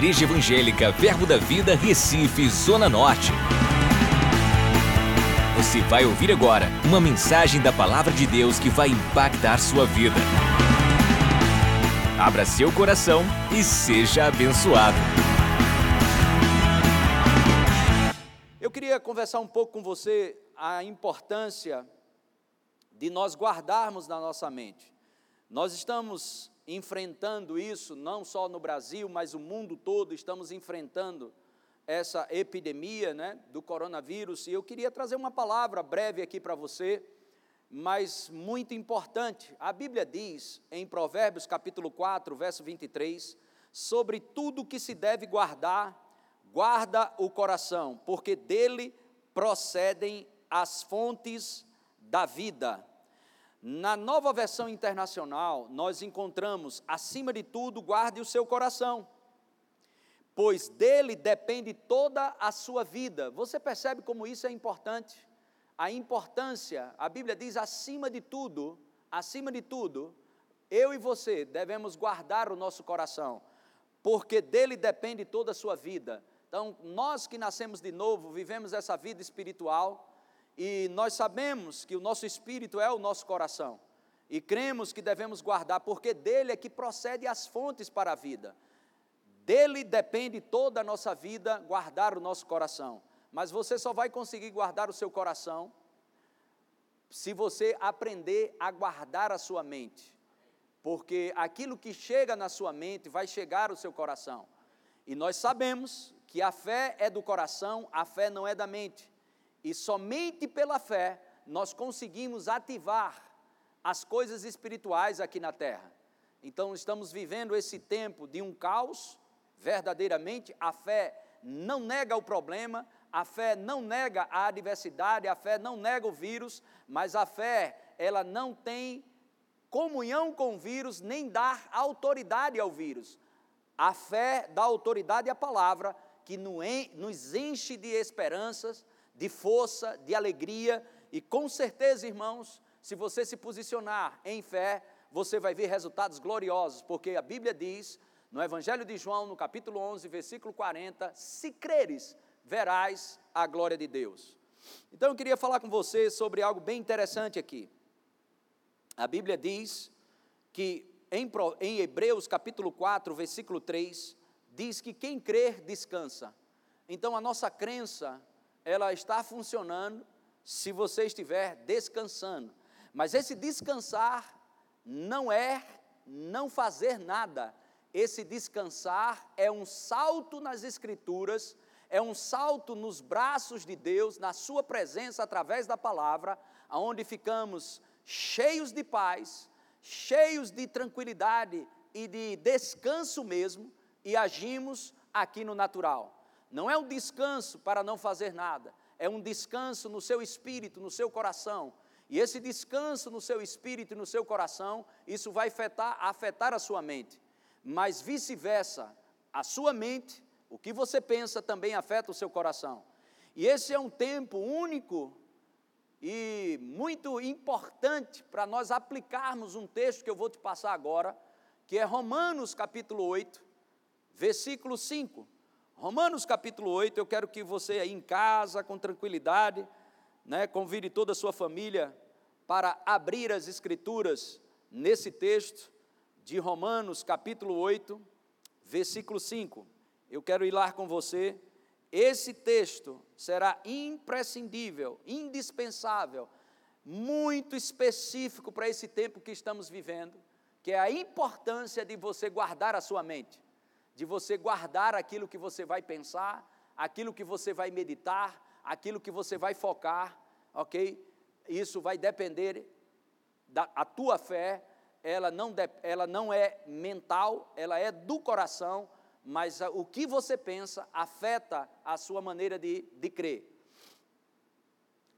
Igreja Evangélica Verbo da Vida, Recife, Zona Norte. Você vai ouvir agora uma mensagem da Palavra de Deus que vai impactar sua vida. Abra seu coração e seja abençoado. Eu queria conversar um pouco com você a importância de nós guardarmos na nossa mente. Nós estamos enfrentando isso, não só no Brasil, mas o mundo todo, estamos enfrentando essa epidemia né, do coronavírus, e eu queria trazer uma palavra breve aqui para você, mas muito importante. A Bíblia diz, em Provérbios capítulo 4, verso 23, sobre tudo que se deve guardar, guarda o coração, porque dele procedem as fontes da vida. Na nova versão internacional, nós encontramos, acima de tudo, guarde o seu coração, pois dele depende toda a sua vida. Você percebe como isso é importante? A importância, a Bíblia diz, acima de tudo, acima de tudo, eu e você devemos guardar o nosso coração, porque dele depende toda a sua vida. Então, nós que nascemos de novo, vivemos essa vida espiritual, e nós sabemos que o nosso espírito é o nosso coração. E cremos que devemos guardar, porque dele é que procede as fontes para a vida. Dele depende toda a nossa vida guardar o nosso coração. Mas você só vai conseguir guardar o seu coração se você aprender a guardar a sua mente. Porque aquilo que chega na sua mente vai chegar ao seu coração. E nós sabemos que a fé é do coração, a fé não é da mente. E somente pela fé nós conseguimos ativar as coisas espirituais aqui na terra. Então estamos vivendo esse tempo de um caos, verdadeiramente a fé não nega o problema, a fé não nega a adversidade, a fé não nega o vírus, mas a fé, ela não tem comunhão com o vírus, nem dá autoridade ao vírus. A fé dá autoridade à palavra, que nos enche de esperanças, de força, de alegria, e com certeza, irmãos, se você se posicionar em fé, você vai ver resultados gloriosos, porque a Bíblia diz, no Evangelho de João, no capítulo 11, versículo 40, se creres, verás a glória de Deus. Então eu queria falar com você sobre algo bem interessante aqui. A Bíblia diz que em, em Hebreus capítulo 4, versículo 3, diz que quem crer descansa. Então a nossa crença ela está funcionando se você estiver descansando. Mas esse descansar não é não fazer nada. Esse descansar é um salto nas Escrituras, é um salto nos braços de Deus, na Sua presença através da palavra, aonde ficamos cheios de paz, cheios de tranquilidade e de descanso mesmo, e agimos aqui no natural. Não é um descanso para não fazer nada, é um descanso no seu espírito, no seu coração. E esse descanso no seu espírito e no seu coração, isso vai afetar, afetar a sua mente. Mas vice-versa, a sua mente, o que você pensa também afeta o seu coração. E esse é um tempo único e muito importante para nós aplicarmos um texto que eu vou te passar agora, que é Romanos capítulo 8, versículo 5. Romanos capítulo 8, eu quero que você aí em casa, com tranquilidade, né, convide toda a sua família para abrir as escrituras nesse texto de Romanos capítulo 8, versículo 5. Eu quero ir lá com você. Esse texto será imprescindível, indispensável, muito específico para esse tempo que estamos vivendo, que é a importância de você guardar a sua mente de você guardar aquilo que você vai pensar, aquilo que você vai meditar, aquilo que você vai focar, ok? Isso vai depender da a tua fé, ela não, de, ela não é mental, ela é do coração, mas o que você pensa afeta a sua maneira de, de crer.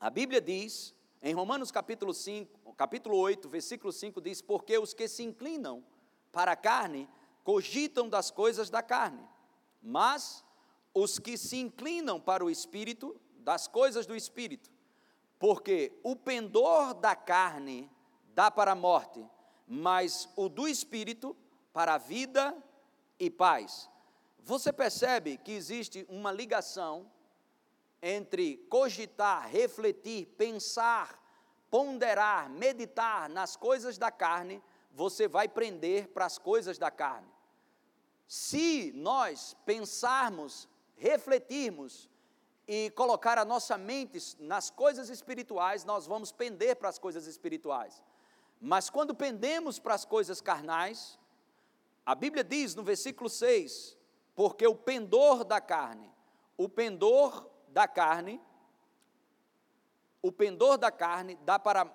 A Bíblia diz, em Romanos capítulo 5, capítulo 8, versículo 5, diz, porque os que se inclinam para a carne cogitam das coisas da carne, mas os que se inclinam para o espírito, das coisas do espírito, porque o pendor da carne dá para a morte, mas o do espírito para a vida e paz. Você percebe que existe uma ligação entre cogitar, refletir, pensar, ponderar, meditar nas coisas da carne, você vai prender para as coisas da carne. Se nós pensarmos, refletirmos e colocar a nossa mente nas coisas espirituais, nós vamos pender para as coisas espirituais. Mas quando pendemos para as coisas carnais, a Bíblia diz no versículo 6: porque o pendor da carne, o pendor da carne, o pendor da carne dá para,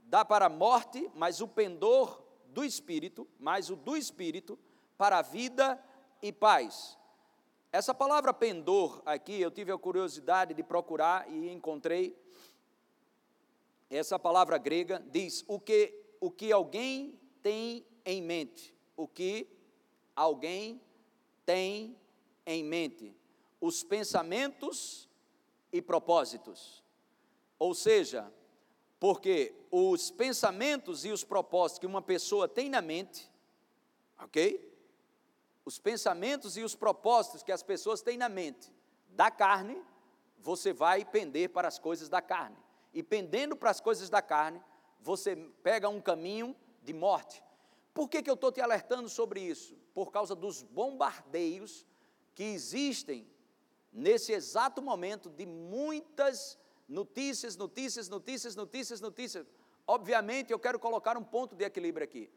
dá para a morte, mas o pendor do espírito, mais o do espírito, para a vida e paz. Essa palavra pendor aqui, eu tive a curiosidade de procurar e encontrei. Essa palavra grega diz o que, o que alguém tem em mente, o que alguém tem em mente os pensamentos e propósitos. Ou seja, porque os pensamentos e os propósitos que uma pessoa tem na mente, ok? Os pensamentos e os propósitos que as pessoas têm na mente da carne, você vai pender para as coisas da carne. E pendendo para as coisas da carne, você pega um caminho de morte. Por que, que eu estou te alertando sobre isso? Por causa dos bombardeios que existem nesse exato momento de muitas notícias, notícias, notícias, notícias, notícias. Obviamente, eu quero colocar um ponto de equilíbrio aqui.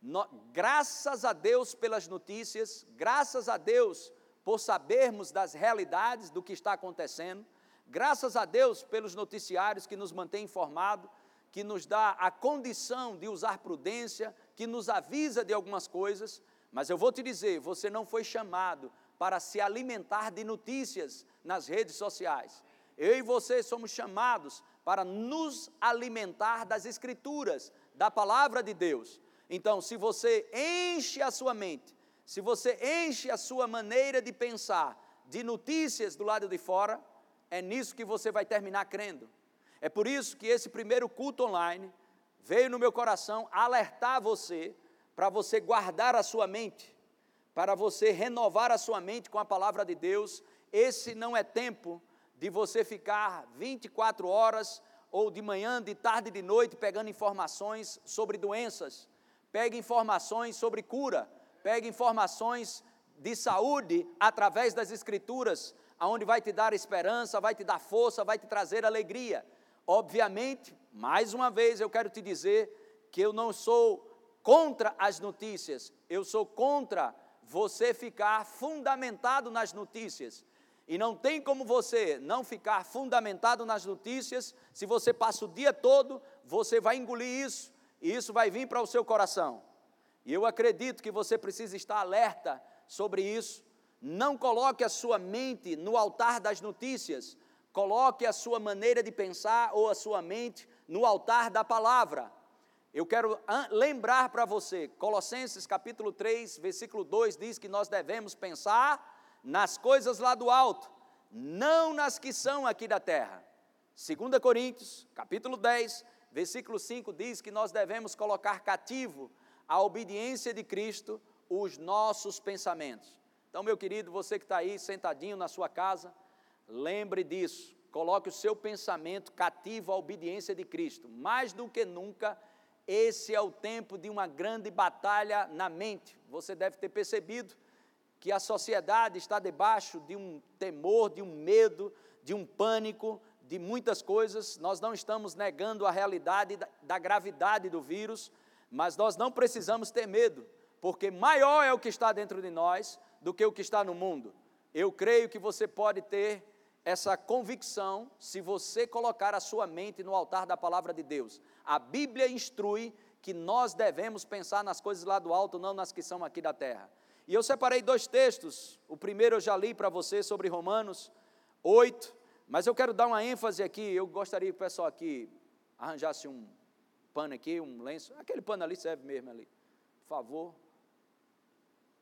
No, graças a Deus pelas notícias, graças a Deus por sabermos das realidades do que está acontecendo, graças a Deus pelos noticiários que nos mantêm informados, que nos dá a condição de usar prudência, que nos avisa de algumas coisas, mas eu vou te dizer, você não foi chamado para se alimentar de notícias nas redes sociais. Eu e você somos chamados para nos alimentar das Escrituras, da palavra de Deus. Então, se você enche a sua mente, se você enche a sua maneira de pensar de notícias do lado de fora, é nisso que você vai terminar crendo. É por isso que esse primeiro culto online veio no meu coração alertar você para você guardar a sua mente, para você renovar a sua mente com a palavra de Deus. Esse não é tempo de você ficar 24 horas ou de manhã, de tarde, de noite pegando informações sobre doenças. Pegue informações sobre cura, pegue informações de saúde através das escrituras, aonde vai te dar esperança, vai te dar força, vai te trazer alegria. Obviamente, mais uma vez eu quero te dizer que eu não sou contra as notícias, eu sou contra você ficar fundamentado nas notícias. E não tem como você não ficar fundamentado nas notícias, se você passa o dia todo, você vai engolir isso, e isso vai vir para o seu coração. E eu acredito que você precisa estar alerta sobre isso. Não coloque a sua mente no altar das notícias, Coloque a sua maneira de pensar ou a sua mente no altar da palavra. Eu quero lembrar para você, Colossenses capítulo 3, versículo 2 diz que nós devemos pensar nas coisas lá do alto, não nas que são aqui da terra. 2 Coríntios, capítulo 10, versículo 5 diz que nós devemos colocar cativo à obediência de Cristo os nossos pensamentos. Então, meu querido, você que está aí sentadinho na sua casa, Lembre disso, coloque o seu pensamento cativo à obediência de Cristo. Mais do que nunca, esse é o tempo de uma grande batalha na mente. Você deve ter percebido que a sociedade está debaixo de um temor, de um medo, de um pânico, de muitas coisas. Nós não estamos negando a realidade da, da gravidade do vírus, mas nós não precisamos ter medo, porque maior é o que está dentro de nós do que o que está no mundo. Eu creio que você pode ter essa convicção se você colocar a sua mente no altar da palavra de Deus. A Bíblia instrui que nós devemos pensar nas coisas lá do alto, não nas que são aqui da terra. E eu separei dois textos. O primeiro eu já li para você sobre Romanos 8, mas eu quero dar uma ênfase aqui. Eu gostaria que o pessoal aqui arranjasse um pano aqui, um lenço. Aquele pano ali serve mesmo ali. Por favor.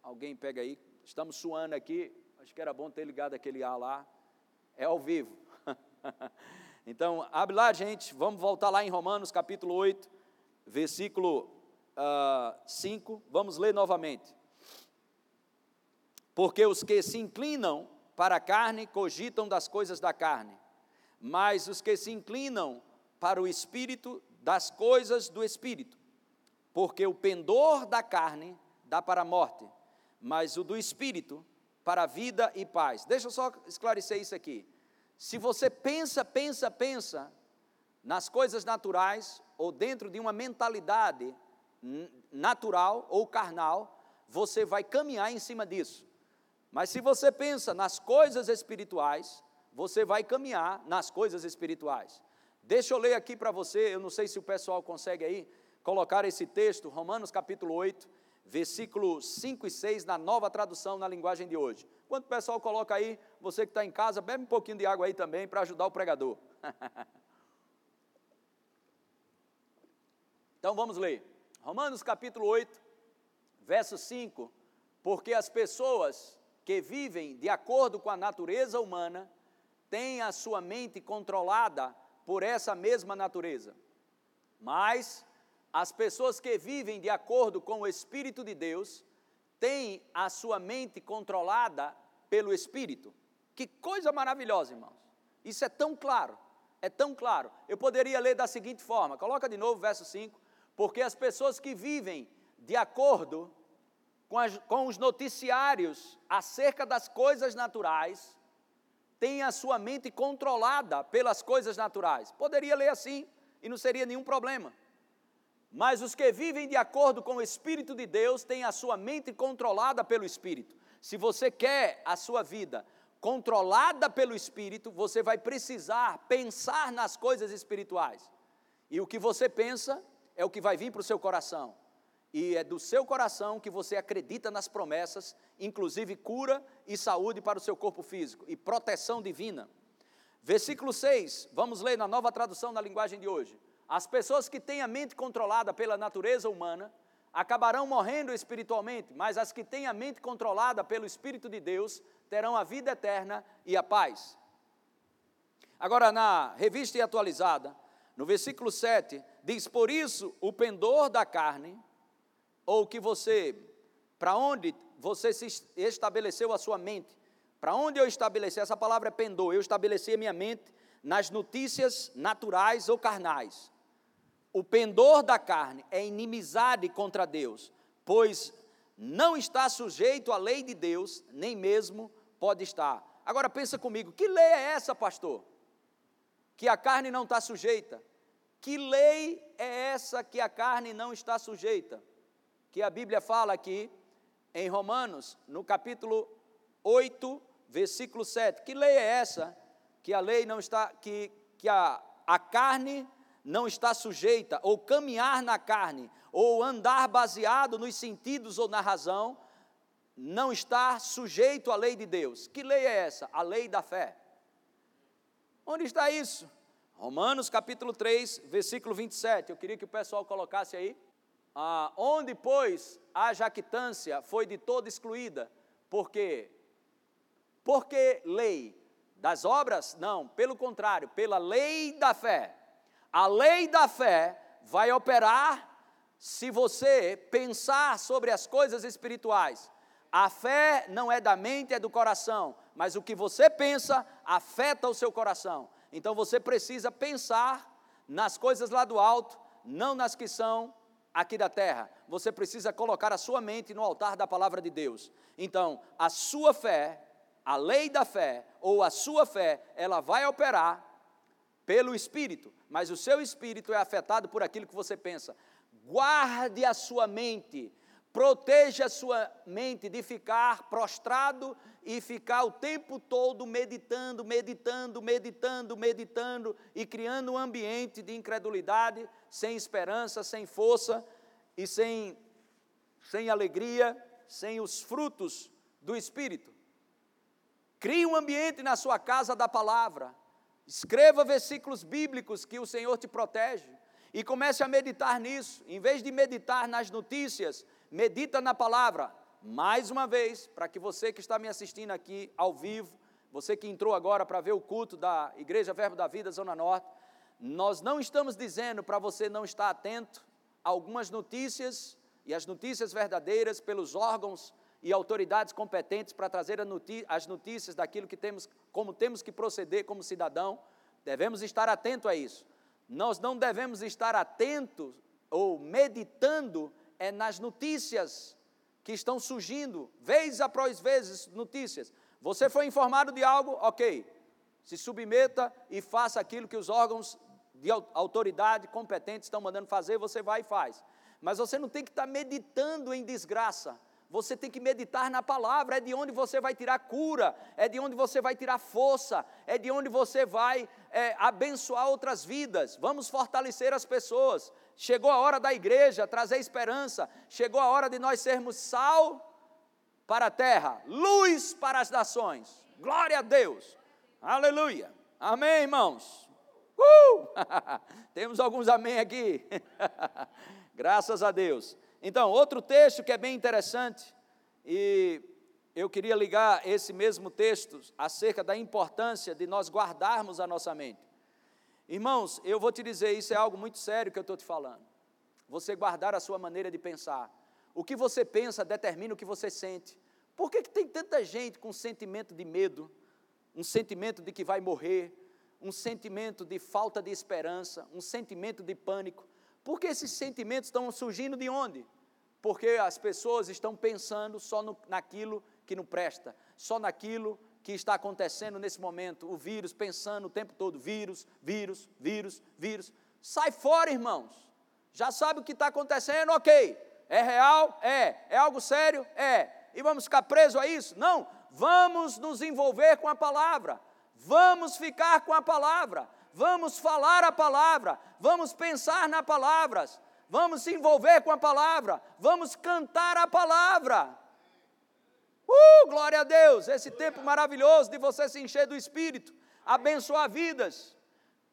Alguém pega aí. Estamos suando aqui. Acho que era bom ter ligado aquele ar lá é ao vivo. então, abre lá, gente, vamos voltar lá em Romanos capítulo 8, versículo uh, ah, 5, vamos ler novamente. Porque os que se inclinam para a carne cogitam das coisas da carne, mas os que se inclinam para o espírito, das coisas do espírito. Porque o pendor da carne dá para a morte, mas o do espírito para a vida e paz. Deixa eu só esclarecer isso aqui. Se você pensa, pensa, pensa nas coisas naturais ou dentro de uma mentalidade natural ou carnal, você vai caminhar em cima disso. Mas se você pensa nas coisas espirituais, você vai caminhar nas coisas espirituais. Deixa eu ler aqui para você, eu não sei se o pessoal consegue aí colocar esse texto, Romanos capítulo 8, versículo 5 e 6, na nova tradução na linguagem de hoje. Enquanto o pessoal coloca aí, você que está em casa, bebe um pouquinho de água aí também para ajudar o pregador. então vamos ler. Romanos capítulo 8, verso 5. Porque as pessoas que vivem de acordo com a natureza humana têm a sua mente controlada por essa mesma natureza. Mas as pessoas que vivem de acordo com o Espírito de Deus têm a sua mente controlada pelo Espírito. Que coisa maravilhosa, irmãos. Isso é tão claro, é tão claro. Eu poderia ler da seguinte forma: coloca de novo o verso 5. Porque as pessoas que vivem de acordo com, as, com os noticiários acerca das coisas naturais, têm a sua mente controlada pelas coisas naturais. Poderia ler assim e não seria nenhum problema. Mas os que vivem de acordo com o Espírito de Deus têm a sua mente controlada pelo Espírito. Se você quer a sua vida controlada pelo Espírito, você vai precisar pensar nas coisas espirituais. E o que você pensa é o que vai vir para o seu coração e é do seu coração que você acredita nas promessas, inclusive cura e saúde para o seu corpo físico e proteção divina. Versículo 6, vamos ler na nova tradução na linguagem de hoje. As pessoas que têm a mente controlada pela natureza humana acabarão morrendo espiritualmente, mas as que têm a mente controlada pelo Espírito de Deus terão a vida eterna e a paz. Agora, na revista e atualizada, no versículo 7, diz: Por isso o pendor da carne ou que você, para onde você se estabeleceu a sua mente, para onde eu estabeleci, essa palavra é pendor, eu estabeleci a minha mente nas notícias naturais ou carnais. O pendor da carne é inimizade contra Deus, pois não está sujeito à lei de Deus, nem mesmo pode estar. Agora pensa comigo, que lei é essa, pastor? Que a carne não está sujeita. Que lei é essa que a carne não está sujeita? Que a Bíblia fala aqui em Romanos, no capítulo 8, versículo 7. Que lei é essa? Que a lei não está, que, que a, a carne não está sujeita, ou caminhar na carne, ou andar baseado nos sentidos ou na razão, não está sujeito à lei de Deus. Que lei é essa? A lei da fé. Onde está isso? Romanos capítulo 3, versículo 27. Eu queria que o pessoal colocasse aí. Ah, onde, pois, a jactância foi de toda excluída, porque porque lei das obras? Não, pelo contrário, pela lei da fé. A lei da fé vai operar se você pensar sobre as coisas espirituais. A fé não é da mente, é do coração, mas o que você pensa afeta o seu coração. Então você precisa pensar nas coisas lá do alto, não nas que são aqui da terra, você precisa colocar a sua mente no altar da palavra de Deus. Então, a sua fé, a lei da fé, ou a sua fé, ela vai operar pelo Espírito, mas o seu espírito é afetado por aquilo que você pensa. Guarde a sua mente, proteja a sua mente de ficar prostrado e ficar o tempo todo meditando, meditando, meditando, meditando e criando um ambiente de incredulidade, sem esperança, sem força e sem, sem alegria, sem os frutos do Espírito. Crie um ambiente na sua casa da palavra. Escreva versículos bíblicos que o Senhor te protege e comece a meditar nisso. Em vez de meditar nas notícias, medita na palavra mais uma vez, para que você que está me assistindo aqui ao vivo, você que entrou agora para ver o culto da Igreja Verbo da Vida Zona Norte, nós não estamos dizendo para você não estar atento a algumas notícias e as notícias verdadeiras pelos órgãos e autoridades competentes para trazer as notícias daquilo que temos, como temos que proceder como cidadão. Devemos estar atentos a isso. Nós não devemos estar atentos ou meditando é nas notícias que estão surgindo, vez após vezes, notícias. Você foi informado de algo, ok. Se submeta e faça aquilo que os órgãos de autoridade competentes estão mandando fazer, você vai e faz. Mas você não tem que estar meditando em desgraça. Você tem que meditar na palavra, é de onde você vai tirar cura, é de onde você vai tirar força, é de onde você vai é, abençoar outras vidas. Vamos fortalecer as pessoas. Chegou a hora da igreja trazer esperança, chegou a hora de nós sermos sal para a terra, luz para as nações. Glória a Deus, aleluia, amém, irmãos. Uh! Temos alguns amém aqui, graças a Deus. Então, outro texto que é bem interessante, e eu queria ligar esse mesmo texto acerca da importância de nós guardarmos a nossa mente. Irmãos, eu vou te dizer, isso é algo muito sério que eu estou te falando. Você guardar a sua maneira de pensar. O que você pensa determina o que você sente. Por que, que tem tanta gente com sentimento de medo, um sentimento de que vai morrer, um sentimento de falta de esperança, um sentimento de pânico? Porque esses sentimentos estão surgindo de onde? Porque as pessoas estão pensando só no, naquilo que não presta, só naquilo que está acontecendo nesse momento, o vírus, pensando o tempo todo: vírus, vírus, vírus, vírus. Sai fora, irmãos. Já sabe o que está acontecendo? Ok. É real? É. É algo sério? É. E vamos ficar presos a isso? Não. Vamos nos envolver com a palavra. Vamos ficar com a palavra vamos falar a palavra, vamos pensar na palavras, vamos se envolver com a palavra, vamos cantar a palavra. Uh, glória a Deus! Esse tempo maravilhoso de você se encher do Espírito, abençoar vidas,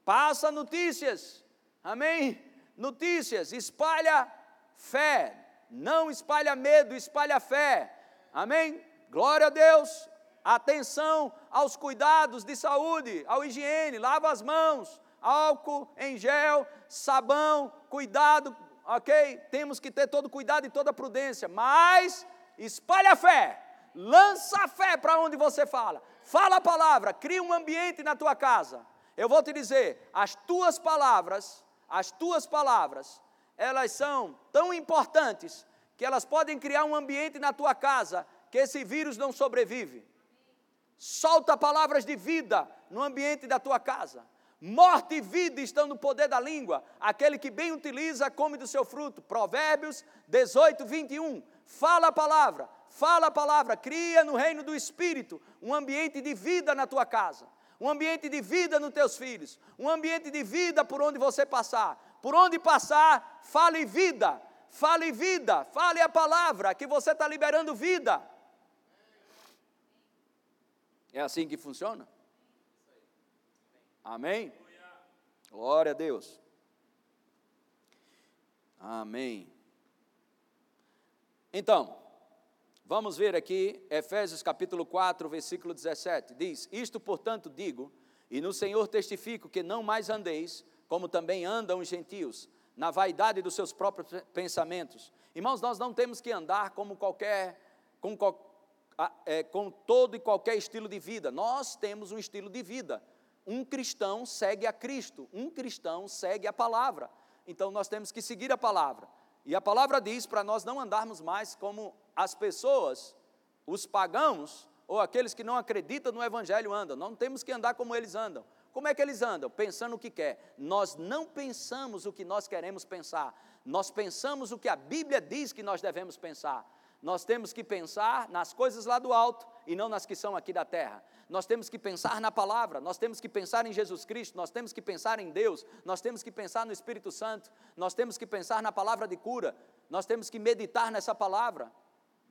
passa notícias, amém? Notícias, espalha fé, não espalha medo, espalha fé, amém? Glória a Deus, Atenção aos cuidados de saúde, ao higiene, lava as mãos, álcool em gel, sabão, cuidado, ok? Temos que ter todo cuidado e toda prudência, mas espalha fé, lança a fé para onde você fala, fala a palavra, cria um ambiente na tua casa. Eu vou te dizer, as tuas palavras, as tuas palavras, elas são tão importantes que elas podem criar um ambiente na tua casa que esse vírus não sobrevive. Solta palavras de vida no ambiente da tua casa. Morte e vida estão no poder da língua. Aquele que bem utiliza, come do seu fruto. Provérbios 18, 21. Fala a palavra, fala a palavra. Cria no reino do Espírito um ambiente de vida na tua casa. Um ambiente de vida nos teus filhos. Um ambiente de vida por onde você passar. Por onde passar, fale vida. Fale vida. Fale a palavra que você está liberando vida. É assim que funciona? Amém? Glória a Deus. Amém. Então, vamos ver aqui Efésios capítulo 4, versículo 17. Diz: Isto, portanto, digo, e no Senhor testifico que não mais andeis, como também andam os gentios, na vaidade dos seus próprios pensamentos. Irmãos, nós não temos que andar como qualquer, como, é, com todo e qualquer estilo de vida. Nós temos um estilo de vida. Um cristão segue a Cristo, um cristão segue a palavra. Então nós temos que seguir a palavra. E a palavra diz para nós não andarmos mais como as pessoas, os pagãos ou aqueles que não acreditam no Evangelho andam. Não temos que andar como eles andam. Como é que eles andam? Pensando o que quer. Nós não pensamos o que nós queremos pensar. Nós pensamos o que a Bíblia diz que nós devemos pensar. Nós temos que pensar nas coisas lá do alto e não nas que são aqui da terra. Nós temos que pensar na palavra, nós temos que pensar em Jesus Cristo, nós temos que pensar em Deus, nós temos que pensar no Espírito Santo, nós temos que pensar na palavra de cura, nós temos que meditar nessa palavra.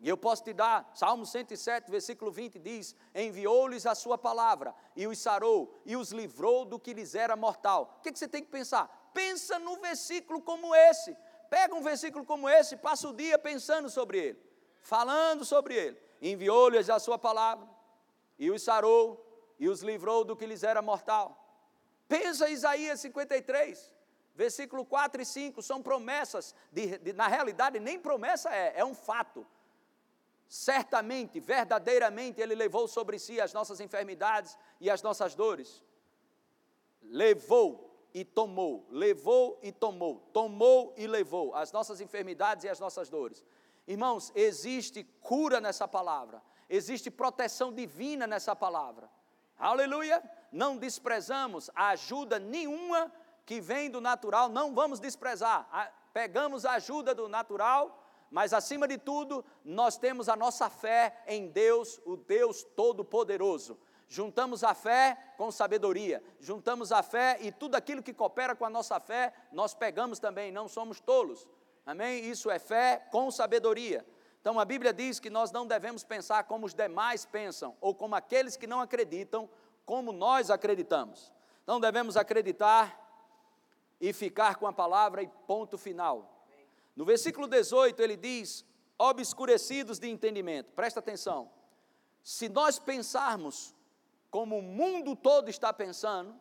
E eu posso te dar, Salmo 107, versículo 20 diz: Enviou-lhes a sua palavra, e os sarou, e os livrou do que lhes era mortal. O que, que você tem que pensar? Pensa num versículo como esse. Pega um versículo como esse, passa o dia pensando sobre ele falando sobre ele. Enviou-lhes a sua palavra, e os sarou, e os livrou do que lhes era mortal. Pensa Isaías 53, versículo 4 e 5, são promessas, de, de, na realidade nem promessa é, é um fato. certamente, verdadeiramente, Ele levou sobre si as nossas enfermidades e as nossas dores. Levou e tomou, levou e tomou, tomou e levou as nossas enfermidades e as nossas dores. Irmãos, existe cura nessa palavra, existe proteção divina nessa palavra. Aleluia! Não desprezamos a ajuda nenhuma que vem do natural, não vamos desprezar. Pegamos a ajuda do natural, mas acima de tudo, nós temos a nossa fé em Deus, o Deus Todo-Poderoso. Juntamos a fé com sabedoria, juntamos a fé e tudo aquilo que coopera com a nossa fé, nós pegamos também, não somos tolos. Amém? Isso é fé com sabedoria. Então a Bíblia diz que nós não devemos pensar como os demais pensam, ou como aqueles que não acreditam, como nós acreditamos. Não devemos acreditar e ficar com a palavra e ponto final. No versículo 18 ele diz: obscurecidos de entendimento. Presta atenção. Se nós pensarmos como o mundo todo está pensando,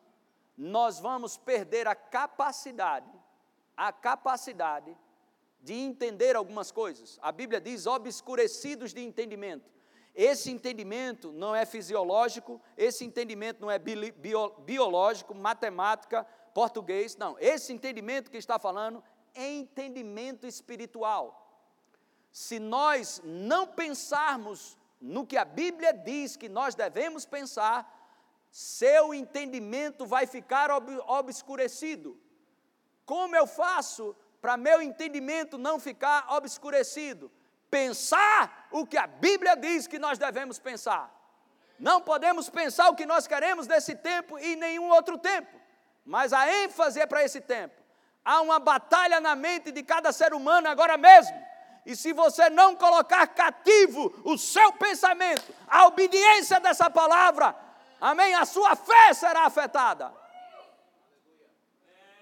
nós vamos perder a capacidade, a capacidade de entender algumas coisas. A Bíblia diz obscurecidos de entendimento. Esse entendimento não é fisiológico, esse entendimento não é bio, biológico, matemática, português, não. Esse entendimento que está falando é entendimento espiritual. Se nós não pensarmos no que a Bíblia diz que nós devemos pensar, seu entendimento vai ficar ob obscurecido. Como eu faço para meu entendimento não ficar obscurecido? Pensar o que a Bíblia diz que nós devemos pensar. Não podemos pensar o que nós queremos nesse tempo e nenhum outro tempo, mas a ênfase é para esse tempo. Há uma batalha na mente de cada ser humano agora mesmo e se você não colocar cativo o seu pensamento, a obediência dessa palavra, amém, a sua fé será afetada.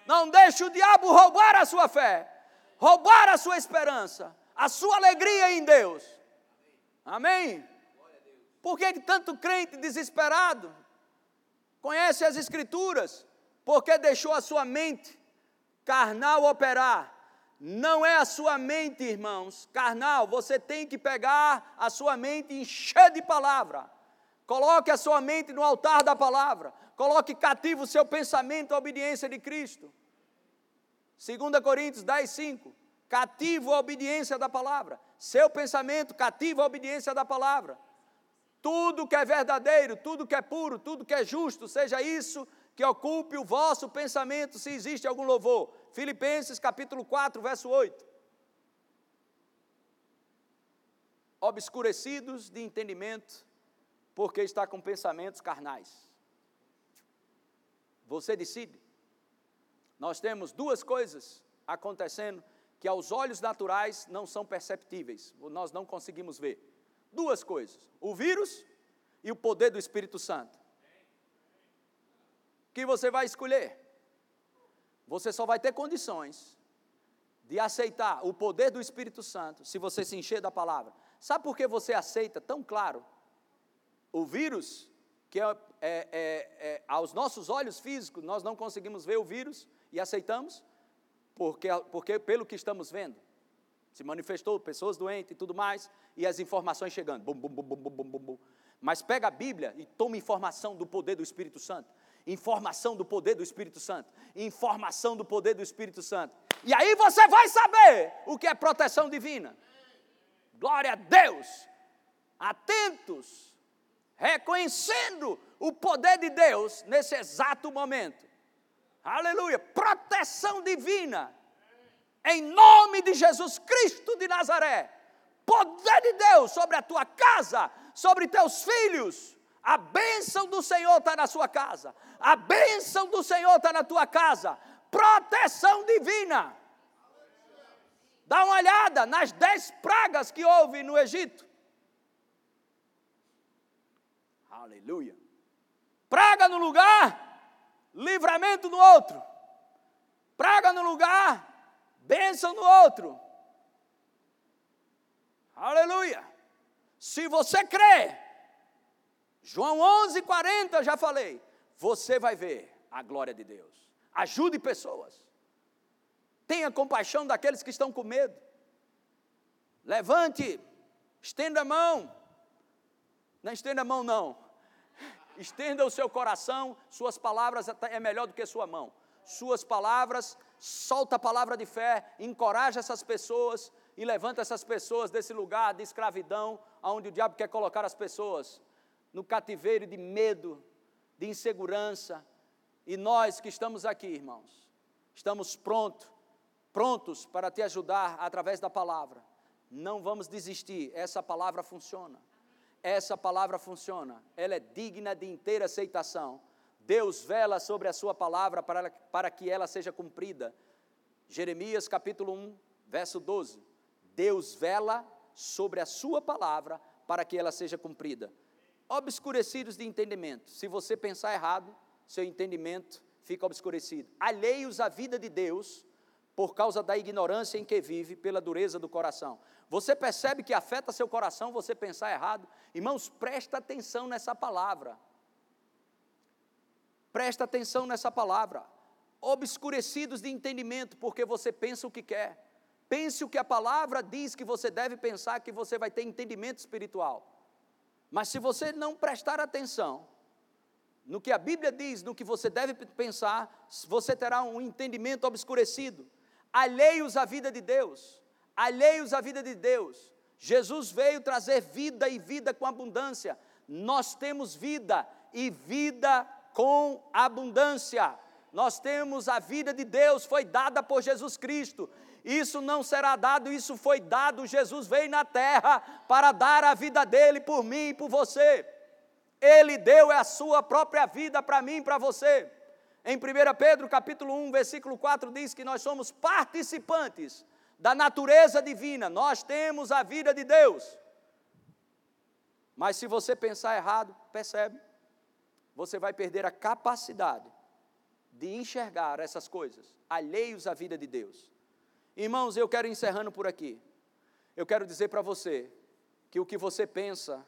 Não deixe o diabo roubar a sua fé, roubar a sua esperança, a sua alegria em Deus. Amém? Por que tanto crente desesperado conhece as Escrituras? Porque deixou a sua mente carnal operar não é a sua mente, irmãos, carnal, você tem que pegar a sua mente e encher de palavra. Coloque a sua mente no altar da palavra. Coloque cativo o seu pensamento à obediência de Cristo. 2 Coríntios 10, 5. Cativo a obediência da palavra. Seu pensamento cativo a obediência da palavra. Tudo que é verdadeiro, tudo que é puro, tudo que é justo, seja isso que ocupe o vosso pensamento, se existe algum louvor. Filipenses capítulo 4, verso 8. Obscurecidos de entendimento, porque está com pensamentos carnais. Você decide. Nós temos duas coisas acontecendo que aos olhos naturais não são perceptíveis, nós não conseguimos ver. Duas coisas: o vírus e o poder do Espírito Santo. Que você vai escolher? Você só vai ter condições de aceitar o poder do Espírito Santo se você se encher da palavra. Sabe por que você aceita tão claro o vírus, que é, é, é, é, aos nossos olhos físicos nós não conseguimos ver o vírus e aceitamos? Porque, porque pelo que estamos vendo, se manifestou pessoas doentes e tudo mais, e as informações chegando. Bum, bum, bum, bum, bum, bum, bum. Mas pega a Bíblia e toma informação do poder do Espírito Santo informação do poder do Espírito Santo, informação do poder do Espírito Santo. E aí você vai saber o que é proteção divina. Glória a Deus. Atentos, reconhecendo o poder de Deus nesse exato momento. Aleluia. Proteção divina. Em nome de Jesus Cristo de Nazaré. Poder de Deus sobre a tua casa, sobre teus filhos a bênção do Senhor está na sua casa. A bênção do Senhor está na tua casa. Proteção divina. Dá uma olhada nas dez pragas que houve no Egito. Aleluia. Praga no lugar, livramento no outro. Praga no lugar, bênção no outro. Aleluia. Se você crê, João 11, 40, já falei. Você vai ver a glória de Deus. Ajude pessoas. Tenha compaixão daqueles que estão com medo. Levante Estenda a mão. Não estenda a mão, não. Estenda o seu coração, suas palavras é melhor do que sua mão. Suas palavras, solta a palavra de fé, encoraja essas pessoas e levanta essas pessoas desse lugar de escravidão, onde o diabo quer colocar as pessoas, no cativeiro de medo, de insegurança. E nós que estamos aqui, irmãos, estamos prontos, prontos para te ajudar através da palavra. Não vamos desistir, essa palavra funciona. Essa palavra funciona, ela é digna de inteira aceitação. Deus vela sobre a sua palavra para, para que ela seja cumprida. Jeremias capítulo 1, verso 12. Deus vela sobre a sua palavra para que ela seja cumprida. Obscurecidos de entendimento. Se você pensar errado, seu entendimento fica obscurecido. Alheios à vida de Deus por causa da ignorância em que vive, pela dureza do coração. Você percebe que afeta seu coração você pensar errado? Irmãos, presta atenção nessa palavra. Presta atenção nessa palavra. Obscurecidos de entendimento, porque você pensa o que quer. Pense o que a palavra diz que você deve pensar, que você vai ter entendimento espiritual. Mas se você não prestar atenção no que a Bíblia diz, no que você deve pensar, você terá um entendimento obscurecido, alheios à vida de Deus alheios à vida de Deus. Jesus veio trazer vida e vida com abundância. Nós temos vida e vida com abundância. Nós temos a vida de Deus, foi dada por Jesus Cristo. Isso não será dado, isso foi dado. Jesus veio na terra para dar a vida dele por mim e por você. Ele deu a sua própria vida para mim e para você. Em 1 Pedro capítulo 1, versículo 4 diz que nós somos participantes da natureza divina, nós temos a vida de Deus. Mas se você pensar errado, percebe? Você vai perder a capacidade de enxergar essas coisas, alheios à vida de Deus. Irmãos, eu quero encerrando por aqui. Eu quero dizer para você que o que você pensa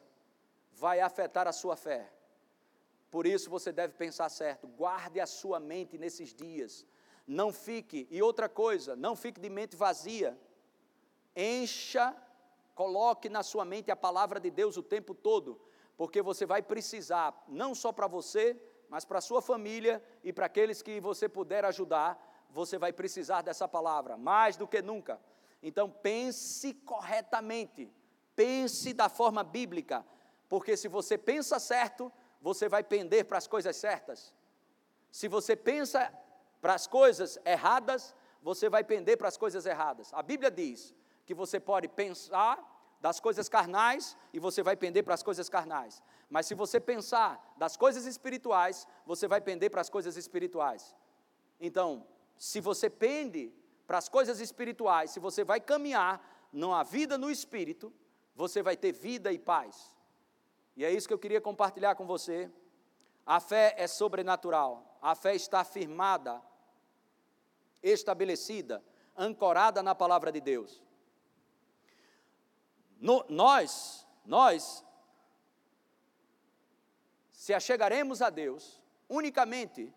vai afetar a sua fé. Por isso você deve pensar certo. Guarde a sua mente nesses dias não fique, e outra coisa, não fique de mente vazia. Encha, coloque na sua mente a palavra de Deus o tempo todo, porque você vai precisar, não só para você, mas para a sua família e para aqueles que você puder ajudar, você vai precisar dessa palavra, mais do que nunca. Então pense corretamente, pense da forma bíblica, porque se você pensa certo, você vai pender para as coisas certas. Se você pensa para as coisas erradas, você vai pender para as coisas erradas. A Bíblia diz que você pode pensar das coisas carnais e você vai pender para as coisas carnais. Mas se você pensar das coisas espirituais, você vai pender para as coisas espirituais. Então, se você pende para as coisas espirituais, se você vai caminhar numa vida no espírito, você vai ter vida e paz. E é isso que eu queria compartilhar com você. A fé é sobrenatural. A fé está firmada estabelecida, ancorada na palavra de Deus. No, nós, nós, se achegaremos a Deus unicamente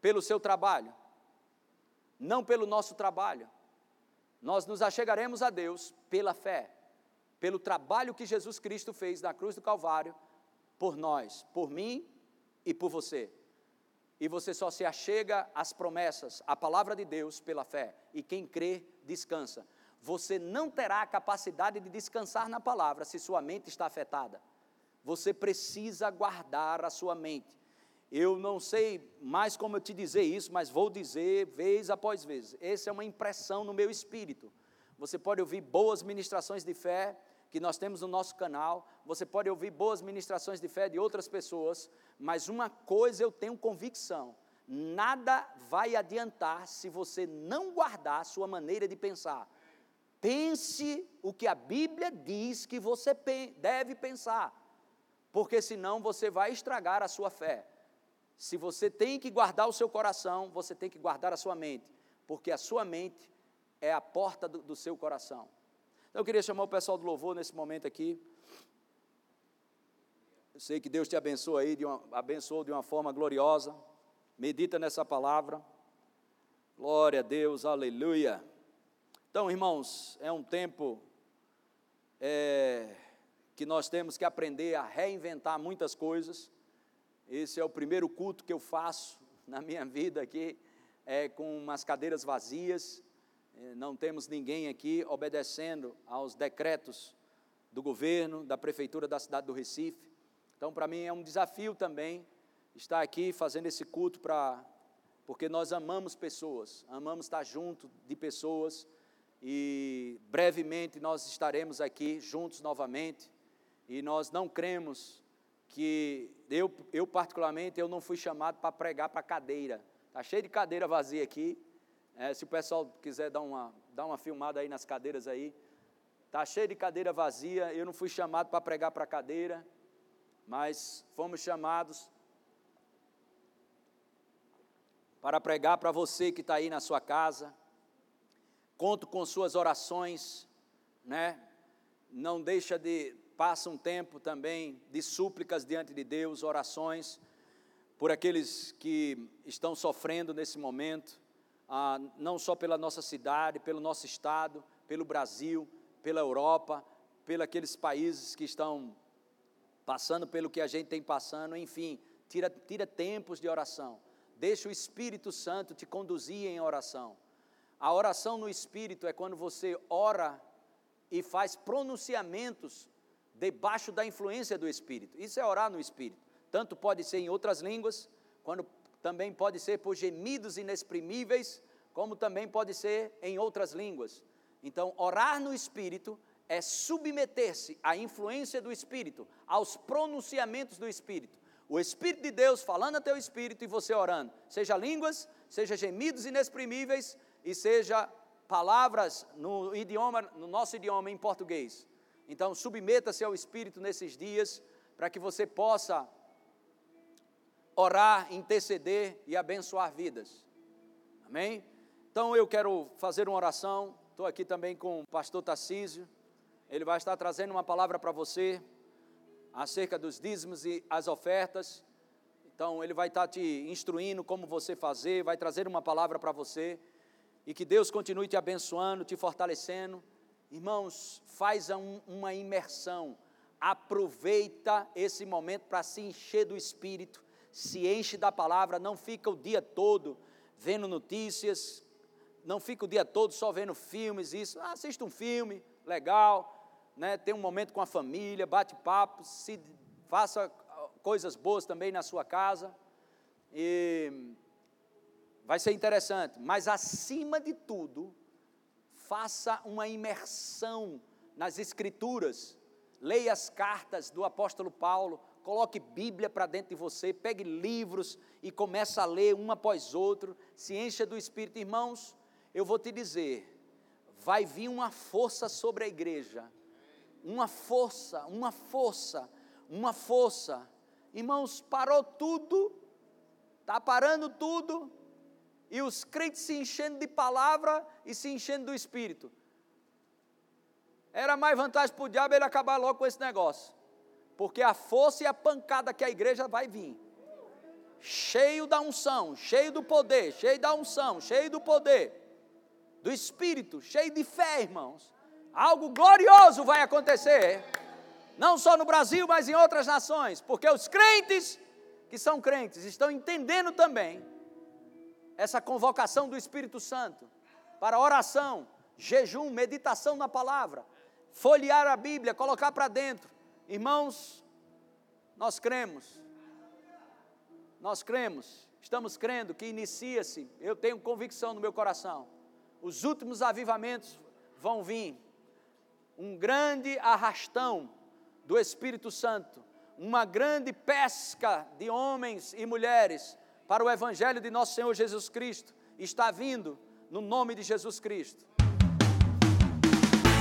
pelo seu trabalho, não pelo nosso trabalho. Nós nos achegaremos a Deus pela fé, pelo trabalho que Jesus Cristo fez na cruz do Calvário por nós, por mim e por você e você só se achega às promessas, à palavra de Deus pela fé, e quem crê, descansa. Você não terá a capacidade de descansar na palavra se sua mente está afetada. Você precisa guardar a sua mente. Eu não sei mais como eu te dizer isso, mas vou dizer vez após vez. Essa é uma impressão no meu espírito. Você pode ouvir boas ministrações de fé, que nós temos no nosso canal. Você pode ouvir boas ministrações de fé de outras pessoas, mas uma coisa eu tenho convicção: nada vai adiantar se você não guardar a sua maneira de pensar. Pense o que a Bíblia diz que você deve pensar, porque senão você vai estragar a sua fé. Se você tem que guardar o seu coração, você tem que guardar a sua mente, porque a sua mente é a porta do, do seu coração. Então eu queria chamar o pessoal do louvor nesse momento aqui. Eu sei que Deus te abençoa aí, de uma, abençoou de uma forma gloriosa. Medita nessa palavra. Glória a Deus, aleluia. Então, irmãos, é um tempo é, que nós temos que aprender a reinventar muitas coisas. Esse é o primeiro culto que eu faço na minha vida aqui, é com umas cadeiras vazias, não temos ninguém aqui obedecendo aos decretos do governo, da prefeitura da cidade do Recife. Então, para mim é um desafio também estar aqui fazendo esse culto para porque nós amamos pessoas, amamos estar junto de pessoas e brevemente nós estaremos aqui juntos novamente e nós não cremos que eu, eu particularmente, eu não fui chamado para pregar para cadeira. Está cheio de cadeira vazia aqui. É, se o pessoal quiser dar uma, dar uma filmada aí nas cadeiras aí. Está cheio de cadeira vazia. Eu não fui chamado para pregar para cadeira, mas fomos chamados para pregar para você que está aí na sua casa. Conto com suas orações, né? Não deixa de passa um tempo também de súplicas diante de Deus, orações por aqueles que estão sofrendo nesse momento, ah, não só pela nossa cidade, pelo nosso estado, pelo Brasil, pela Europa, pelos aqueles países que estão passando pelo que a gente tem passando, enfim, tira, tira tempos de oração. Deixa o Espírito Santo te conduzir em oração. A oração no Espírito é quando você ora e faz pronunciamentos debaixo da influência do Espírito. Isso é orar no Espírito. Tanto pode ser em outras línguas, quando também pode ser por gemidos inexprimíveis, como também pode ser em outras línguas. Então, orar no Espírito é submeter-se à influência do Espírito, aos pronunciamentos do Espírito. O Espírito de Deus falando a teu espírito e você orando, seja línguas, seja gemidos inexprimíveis e seja palavras no idioma, no nosso idioma em português. Então, submeta-se ao Espírito nesses dias, para que você possa orar, interceder e abençoar vidas. Amém? Então, eu quero fazer uma oração. Estou aqui também com o pastor Tarcísio. Ele vai estar trazendo uma palavra para você acerca dos dízimos e as ofertas. Então, ele vai estar te instruindo como você fazer, vai trazer uma palavra para você. E que Deus continue te abençoando, te fortalecendo Irmãos, faz um, uma imersão, aproveita esse momento para se encher do Espírito, se enche da palavra, não fica o dia todo vendo notícias, não fica o dia todo só vendo filmes, isso, ah, assista um filme, legal, né, tem um momento com a família, bate papo, se, faça coisas boas também na sua casa, e vai ser interessante, mas acima de tudo, faça uma imersão nas Escrituras, leia as cartas do apóstolo Paulo, coloque Bíblia para dentro de você, pegue livros e comece a ler um após outro, se encha do Espírito. Irmãos, eu vou te dizer, vai vir uma força sobre a igreja, uma força, uma força, uma força. Irmãos, parou tudo, está parando tudo, e os crentes se enchendo de palavra e se enchendo do Espírito. Era mais vantagem para o diabo ele acabar logo com esse negócio, porque a força e a pancada que a igreja vai vir, cheio da unção, cheio do poder, cheio da unção, cheio do poder, do Espírito, cheio de fé, irmãos. Algo glorioso vai acontecer, não só no Brasil, mas em outras nações, porque os crentes que são crentes estão entendendo também essa convocação do Espírito Santo para oração, jejum, meditação na palavra, folhear a Bíblia, colocar para dentro. Irmãos, nós cremos, nós cremos, estamos crendo que inicia-se, eu tenho convicção no meu coração, os últimos avivamentos vão vir, um grande arrastão do Espírito Santo, uma grande pesca de homens e mulheres para o Evangelho de nosso Senhor Jesus Cristo está vindo no nome de Jesus Cristo.